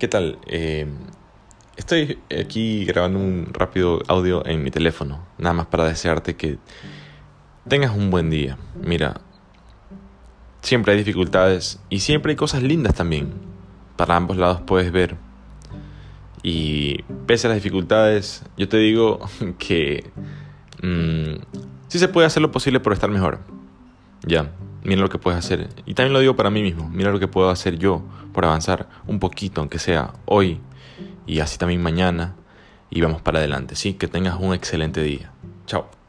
¿Qué tal? Eh, estoy aquí grabando un rápido audio en mi teléfono, nada más para desearte que tengas un buen día. Mira, siempre hay dificultades y siempre hay cosas lindas también. Para ambos lados puedes ver. Y pese a las dificultades, yo te digo que mmm, sí se puede hacer lo posible por estar mejor. Ya, mira lo que puedes hacer. Y también lo digo para mí mismo, mira lo que puedo hacer yo por avanzar un poquito, aunque sea hoy y así también mañana. Y vamos para adelante, ¿sí? Que tengas un excelente día. Chao.